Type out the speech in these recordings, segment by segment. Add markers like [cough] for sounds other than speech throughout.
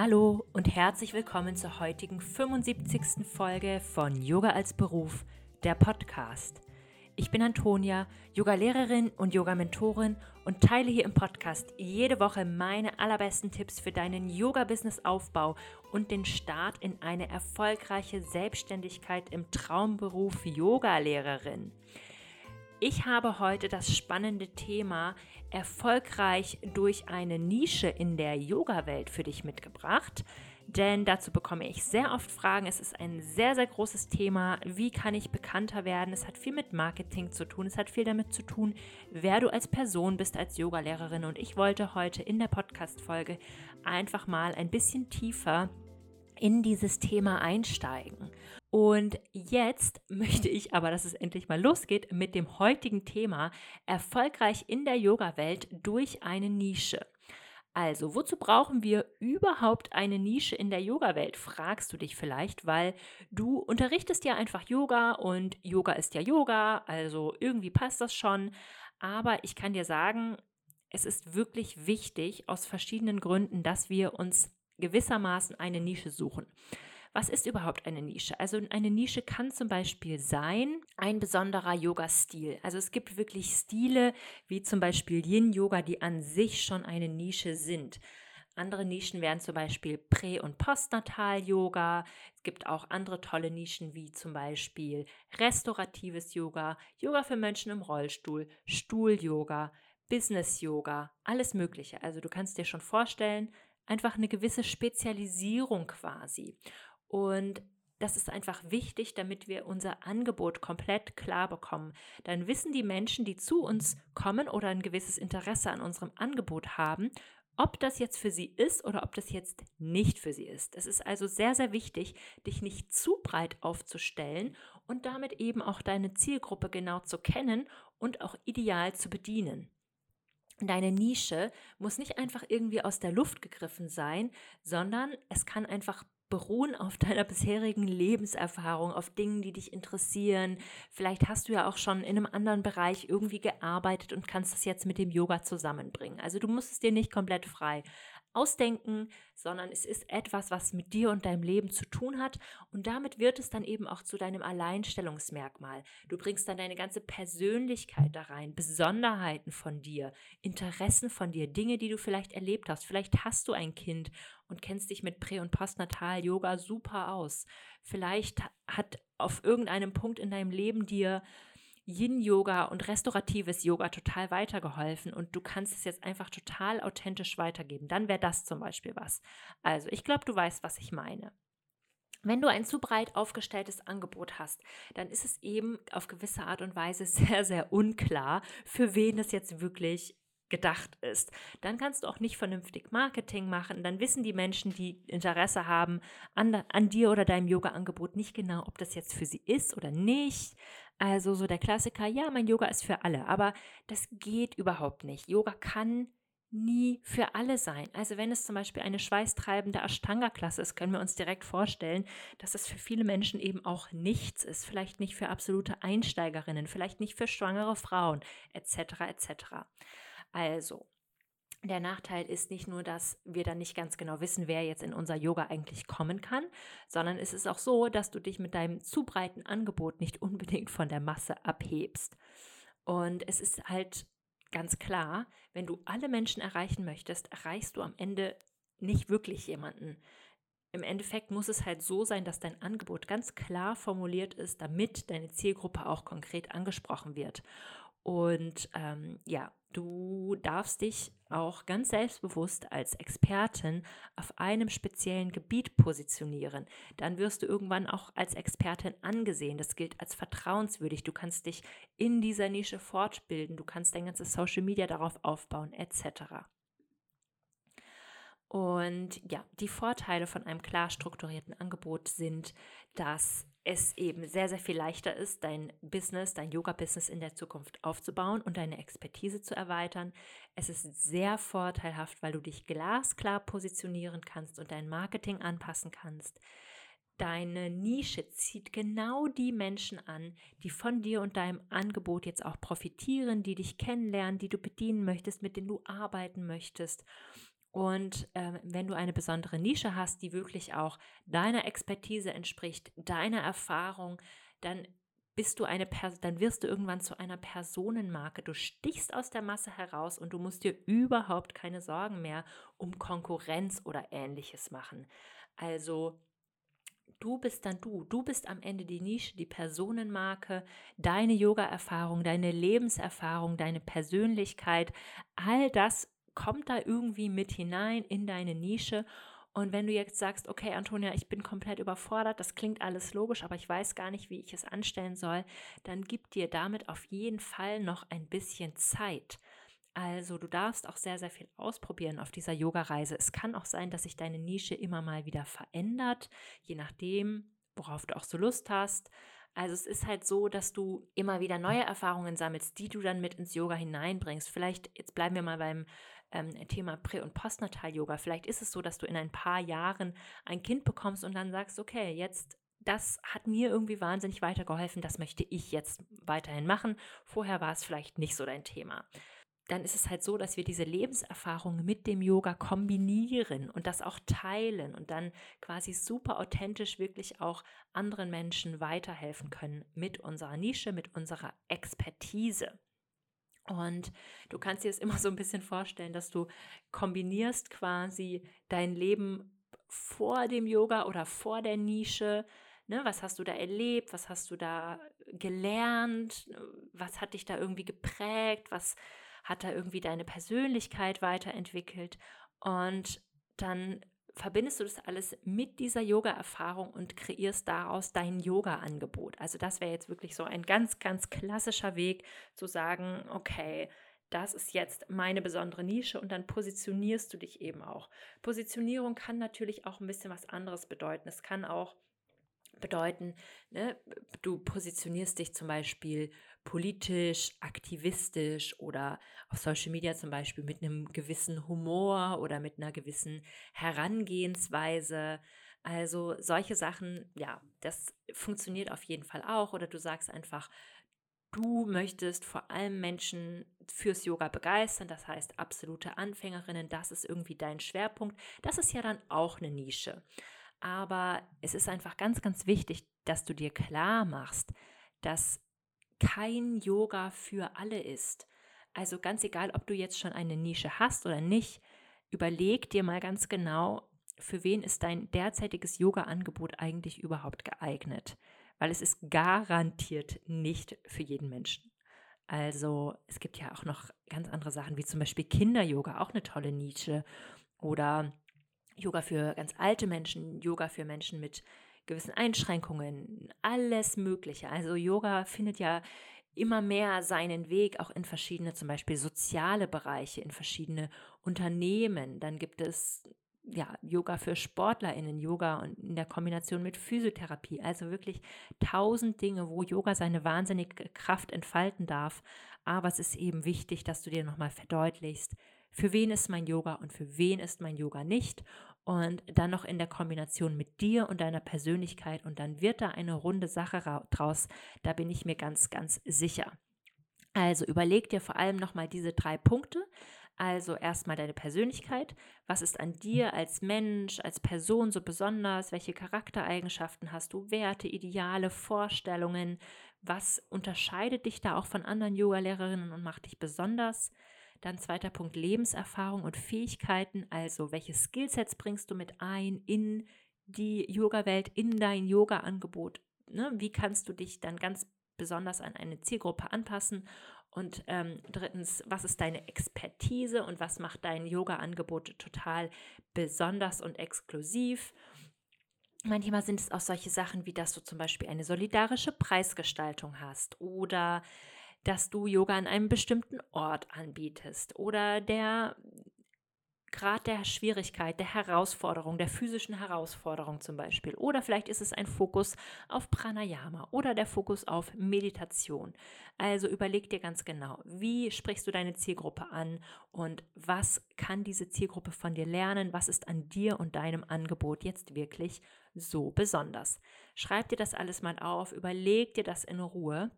Hallo und herzlich willkommen zur heutigen 75. Folge von Yoga als Beruf, der Podcast. Ich bin Antonia, Yoga-Lehrerin und Yoga-Mentorin und teile hier im Podcast jede Woche meine allerbesten Tipps für deinen Yoga-Business-Aufbau und den Start in eine erfolgreiche Selbstständigkeit im Traumberuf Yoga-Lehrerin. Ich habe heute das spannende Thema erfolgreich durch eine Nische in der Yoga-Welt für dich mitgebracht. Denn dazu bekomme ich sehr oft Fragen. Es ist ein sehr, sehr großes Thema. Wie kann ich bekannter werden? Es hat viel mit Marketing zu tun. Es hat viel damit zu tun, wer du als Person bist, als Yogalehrerin. Und ich wollte heute in der Podcast-Folge einfach mal ein bisschen tiefer in dieses Thema einsteigen. Und jetzt [laughs] möchte ich aber, dass es endlich mal losgeht mit dem heutigen Thema erfolgreich in der Yoga-Welt durch eine Nische. Also, wozu brauchen wir überhaupt eine Nische in der Yoga-Welt? Fragst du dich vielleicht, weil du unterrichtest ja einfach Yoga und Yoga ist ja Yoga, also irgendwie passt das schon. Aber ich kann dir sagen, es ist wirklich wichtig aus verschiedenen Gründen, dass wir uns gewissermaßen eine Nische suchen. Was ist überhaupt eine Nische? Also eine Nische kann zum Beispiel sein ein besonderer Yoga-Stil. Also es gibt wirklich Stile wie zum Beispiel Yin-Yoga, die an sich schon eine Nische sind. Andere Nischen wären zum Beispiel Prä- und Postnatal-Yoga. Es gibt auch andere tolle Nischen wie zum Beispiel restauratives Yoga, Yoga für Menschen im Rollstuhl, Stuhl-Yoga, Business-Yoga, alles Mögliche. Also du kannst dir schon vorstellen, einfach eine gewisse Spezialisierung quasi. Und das ist einfach wichtig, damit wir unser Angebot komplett klar bekommen. Dann wissen die Menschen, die zu uns kommen oder ein gewisses Interesse an unserem Angebot haben, ob das jetzt für sie ist oder ob das jetzt nicht für sie ist. Es ist also sehr, sehr wichtig, dich nicht zu breit aufzustellen und damit eben auch deine Zielgruppe genau zu kennen und auch ideal zu bedienen. Deine Nische muss nicht einfach irgendwie aus der Luft gegriffen sein, sondern es kann einfach beruhen auf [laughs] deiner bisherigen Lebenserfahrung, auf Dingen, die dich interessieren. Vielleicht hast du ja auch schon in einem anderen Bereich irgendwie gearbeitet und kannst das jetzt mit dem Yoga zusammenbringen. Also du musst es dir nicht komplett frei ausdenken, sondern es ist etwas, was mit dir und deinem Leben zu tun hat und damit wird es dann eben auch zu deinem Alleinstellungsmerkmal. Du bringst dann deine ganze Persönlichkeit da rein, Besonderheiten von dir, Interessen von dir, Dinge, die du vielleicht erlebt hast. Vielleicht hast du ein Kind und kennst dich mit Prä- und Postnatal-Yoga super aus. Vielleicht hat auf irgendeinem Punkt in deinem Leben dir Yin-Yoga und restauratives Yoga total weitergeholfen und du kannst es jetzt einfach total authentisch weitergeben. Dann wäre das zum Beispiel was. Also, ich glaube, du weißt, was ich meine. Wenn du ein zu breit aufgestelltes Angebot hast, dann ist es eben auf gewisse Art und Weise [laughs] sehr, sehr unklar, für wen es jetzt wirklich gedacht ist. Dann kannst du auch nicht vernünftig Marketing machen. Dann wissen die Menschen, die Interesse haben an, an dir oder deinem Yoga-Angebot nicht genau, ob das jetzt für sie ist oder nicht. Also so der Klassiker, ja, mein Yoga ist für alle, aber das geht überhaupt nicht. Yoga kann nie für alle sein. Also wenn es zum Beispiel eine schweißtreibende Ashtanga-Klasse ist, können wir uns direkt vorstellen, dass es für viele Menschen eben auch nichts ist. Vielleicht nicht für absolute Einsteigerinnen, vielleicht nicht für schwangere Frauen, etc. etc. Also, der Nachteil ist nicht nur, dass wir dann nicht ganz genau wissen, wer jetzt in unser Yoga eigentlich kommen kann, sondern es ist auch so, dass du dich mit deinem zu breiten Angebot nicht unbedingt von der Masse abhebst. Und es ist halt ganz klar, wenn du alle Menschen erreichen möchtest, erreichst du am Ende nicht wirklich jemanden. Im Endeffekt muss es halt so sein, dass dein Angebot ganz klar formuliert ist, damit deine Zielgruppe auch konkret angesprochen wird. Und ähm, ja, du darfst dich auch ganz selbstbewusst als Expertin auf einem speziellen Gebiet positionieren. Dann wirst du irgendwann auch als Expertin angesehen. Das gilt als vertrauenswürdig. Du kannst dich in dieser Nische fortbilden. Du kannst dein ganzes Social Media darauf aufbauen, etc. Und ja, die Vorteile von einem klar strukturierten Angebot sind, dass es eben sehr, sehr viel leichter ist, dein Business, dein Yoga-Business in der Zukunft aufzubauen und deine Expertise zu erweitern. Es ist sehr vorteilhaft, weil du dich glasklar positionieren kannst und dein Marketing anpassen kannst. Deine Nische zieht genau die Menschen an, die von dir und deinem Angebot jetzt auch profitieren, die dich kennenlernen, die du bedienen möchtest, mit denen du arbeiten möchtest. Und äh, wenn du eine besondere Nische hast, die wirklich auch deiner Expertise entspricht, deiner Erfahrung, dann bist du eine Person, dann wirst du irgendwann zu einer Personenmarke. Du stichst aus der Masse heraus und du musst dir überhaupt keine Sorgen mehr um Konkurrenz oder ähnliches machen. Also du bist dann du. Du bist am Ende die Nische, die Personenmarke, deine Yoga-Erfahrung, deine Lebenserfahrung, deine Persönlichkeit. All das kommt da irgendwie mit hinein in deine Nische und wenn du jetzt sagst, okay, Antonia, ich bin komplett überfordert, das klingt alles logisch, aber ich weiß gar nicht, wie ich es anstellen soll, dann gib dir damit auf jeden Fall noch ein bisschen Zeit. Also du darfst auch sehr, sehr viel ausprobieren auf dieser Yoga-Reise. Es kann auch sein, dass sich deine Nische immer mal wieder verändert, je nachdem, worauf du auch so Lust hast. Also es ist halt so, dass du immer wieder neue Erfahrungen sammelst, die du dann mit ins Yoga hineinbringst. Vielleicht, jetzt bleiben wir mal beim ähm, Thema Prä- und Postnatal-Yoga. Vielleicht ist es so, dass du in ein paar Jahren ein Kind bekommst und dann sagst, okay, jetzt das hat mir irgendwie wahnsinnig weitergeholfen, das möchte ich jetzt weiterhin machen. Vorher war es vielleicht nicht so dein Thema. Dann ist es halt so, dass wir diese Lebenserfahrung mit dem Yoga kombinieren und das auch teilen und dann quasi super authentisch wirklich auch anderen Menschen weiterhelfen können mit unserer Nische, mit unserer Expertise. Und du kannst dir es immer [laughs] so ein bisschen vorstellen, dass du kombinierst quasi dein Leben vor dem Yoga oder vor der Nische. Ne, was hast du da erlebt? Was hast du da gelernt? Was hat dich da irgendwie geprägt? Was hat da irgendwie deine Persönlichkeit weiterentwickelt? Und dann verbindest du das alles mit dieser Yoga-Erfahrung und kreierst daraus dein Yoga-Angebot. Also das wäre jetzt wirklich so ein ganz, ganz klassischer Weg zu sagen, okay, das ist jetzt meine besondere Nische und dann positionierst du dich eben auch. Positionierung kann natürlich auch ein bisschen was anderes bedeuten. Es kann auch bedeuten, ne, du positionierst dich zum Beispiel politisch, aktivistisch oder auf Social Media zum Beispiel mit einem gewissen Humor oder mit einer gewissen Herangehensweise. Also solche Sachen, ja, das funktioniert auf jeden Fall auch. Oder du sagst einfach, du möchtest vor allem Menschen fürs Yoga begeistern, das heißt absolute Anfängerinnen, das ist irgendwie dein Schwerpunkt. Das ist ja dann auch eine Nische. Aber es ist einfach ganz, ganz wichtig, dass du dir klar machst, dass kein Yoga für alle ist. Also ganz egal, ob du jetzt schon eine Nische hast oder nicht, überleg dir mal ganz genau, für wen ist dein derzeitiges Yoga-Angebot eigentlich überhaupt geeignet. Weil es ist garantiert nicht für jeden Menschen. Also es gibt ja auch noch ganz andere Sachen, wie zum Beispiel Kinder-Yoga, auch eine tolle Nische. Oder Yoga für ganz alte Menschen, Yoga für Menschen mit gewissen Einschränkungen, alles Mögliche. Also Yoga findet ja immer mehr seinen Weg auch in verschiedene, zum Beispiel soziale Bereiche, in verschiedene Unternehmen. Dann gibt es ja, Yoga für SportlerInnen, Yoga und in der Kombination mit Physiotherapie. Also wirklich tausend Dinge, wo Yoga seine wahnsinnige Kraft entfalten darf. Aber es ist eben wichtig, dass du dir nochmal verdeutlichst, für wen ist mein Yoga und für wen ist mein Yoga nicht und dann noch in der Kombination mit dir und deiner Persönlichkeit und dann wird da eine runde Sache draus. Da bin ich mir ganz, ganz sicher. Also überleg dir vor allem nochmal diese drei Punkte. Also erstmal deine Persönlichkeit. Was ist an dir als Mensch, als Person so besonders? Welche Charaktereigenschaften hast du? Werte, Ideale, Vorstellungen? Was unterscheidet dich da auch von anderen Yoga-Lehrerinnen und macht dich besonders? Dann zweiter Punkt Lebenserfahrung und Fähigkeiten, also welche Skillsets bringst du mit ein in die Yoga-Welt, in dein Yoga-Angebot. Ne? Wie kannst du dich dann ganz besonders an eine Zielgruppe anpassen? Und ähm, drittens, was ist deine Expertise und was macht dein Yoga-Angebot total besonders und exklusiv? Manchmal sind es auch solche Sachen wie, dass du zum Beispiel eine solidarische Preisgestaltung hast oder dass du Yoga an einem bestimmten Ort anbietest oder der Grad der Schwierigkeit, der Herausforderung, der physischen Herausforderung zum Beispiel. Oder vielleicht ist es ein Fokus auf Pranayama oder der Fokus auf Meditation. Also überleg dir ganz genau, wie sprichst du deine Zielgruppe an und was kann diese Zielgruppe von dir lernen? Was ist an dir und deinem Angebot jetzt wirklich so besonders? Schreib dir das alles mal auf, überleg dir das in Ruhe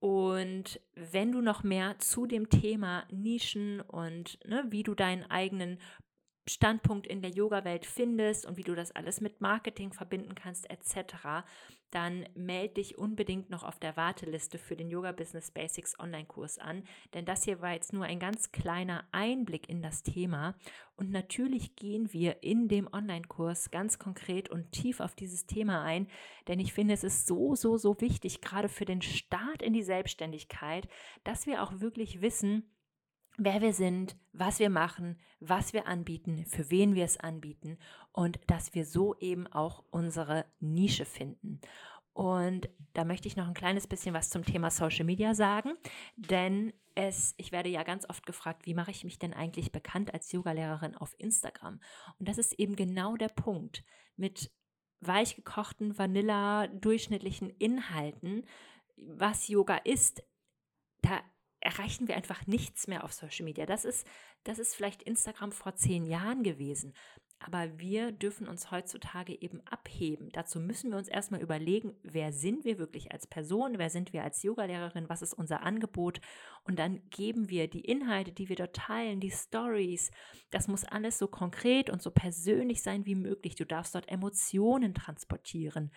und wenn du noch mehr zu dem Thema Nischen und ne, wie du deinen eigenen Standpunkt in der Yoga-Welt findest und wie du das alles mit Marketing verbinden kannst etc., dann melde dich unbedingt noch auf der Warteliste für den Yoga Business Basics Online-Kurs an, denn das hier war jetzt nur ein ganz kleiner Einblick in das Thema und natürlich gehen wir in dem Online-Kurs ganz konkret und tief auf dieses Thema ein, denn ich finde, es ist so, so, so wichtig, gerade für den Start in die Selbstständigkeit, dass wir auch wirklich wissen, wer wir sind, was wir machen, was wir anbieten, für wen wir es anbieten und dass wir so eben auch unsere Nische finden. Und da möchte ich noch ein kleines bisschen was zum Thema Social Media sagen, denn es, ich werde ja ganz oft gefragt, wie mache ich mich denn eigentlich bekannt als Yogalehrerin auf Instagram? Und das ist eben genau der Punkt. Mit weich gekochten, vanilla, durchschnittlichen Inhalten, was Yoga ist, da erreichen wir einfach nichts mehr auf Social Media. Das ist, das ist vielleicht Instagram vor zehn Jahren gewesen. Aber wir dürfen uns heutzutage eben abheben. Dazu müssen wir uns erstmal überlegen, wer sind wir wirklich als Person, wer sind wir als Yogalehrerin, was ist unser Angebot. Und dann geben wir die Inhalte, die wir dort teilen, die Stories. Das muss alles so konkret und so persönlich sein wie möglich. Du darfst dort Emotionen transportieren.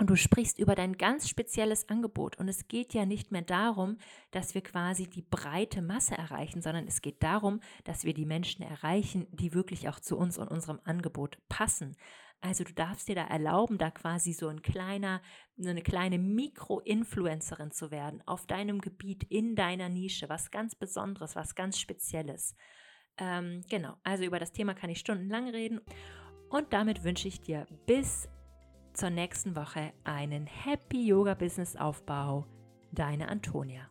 Und du sprichst über dein ganz spezielles Angebot. Und es geht ja nicht mehr darum, dass wir quasi die breite Masse erreichen, sondern es geht darum, dass wir die Menschen erreichen, die wirklich auch zu uns und unserem Angebot passen. Also du darfst dir da erlauben, da quasi so ein kleiner, so eine kleine Mikro-Influencerin zu werden auf deinem Gebiet, in deiner Nische, was ganz Besonderes, was ganz Spezielles. Ähm, genau, also über das Thema kann ich stundenlang reden. Und damit wünsche ich dir bis zur nächsten Woche einen Happy Yoga Business Aufbau. Deine Antonia.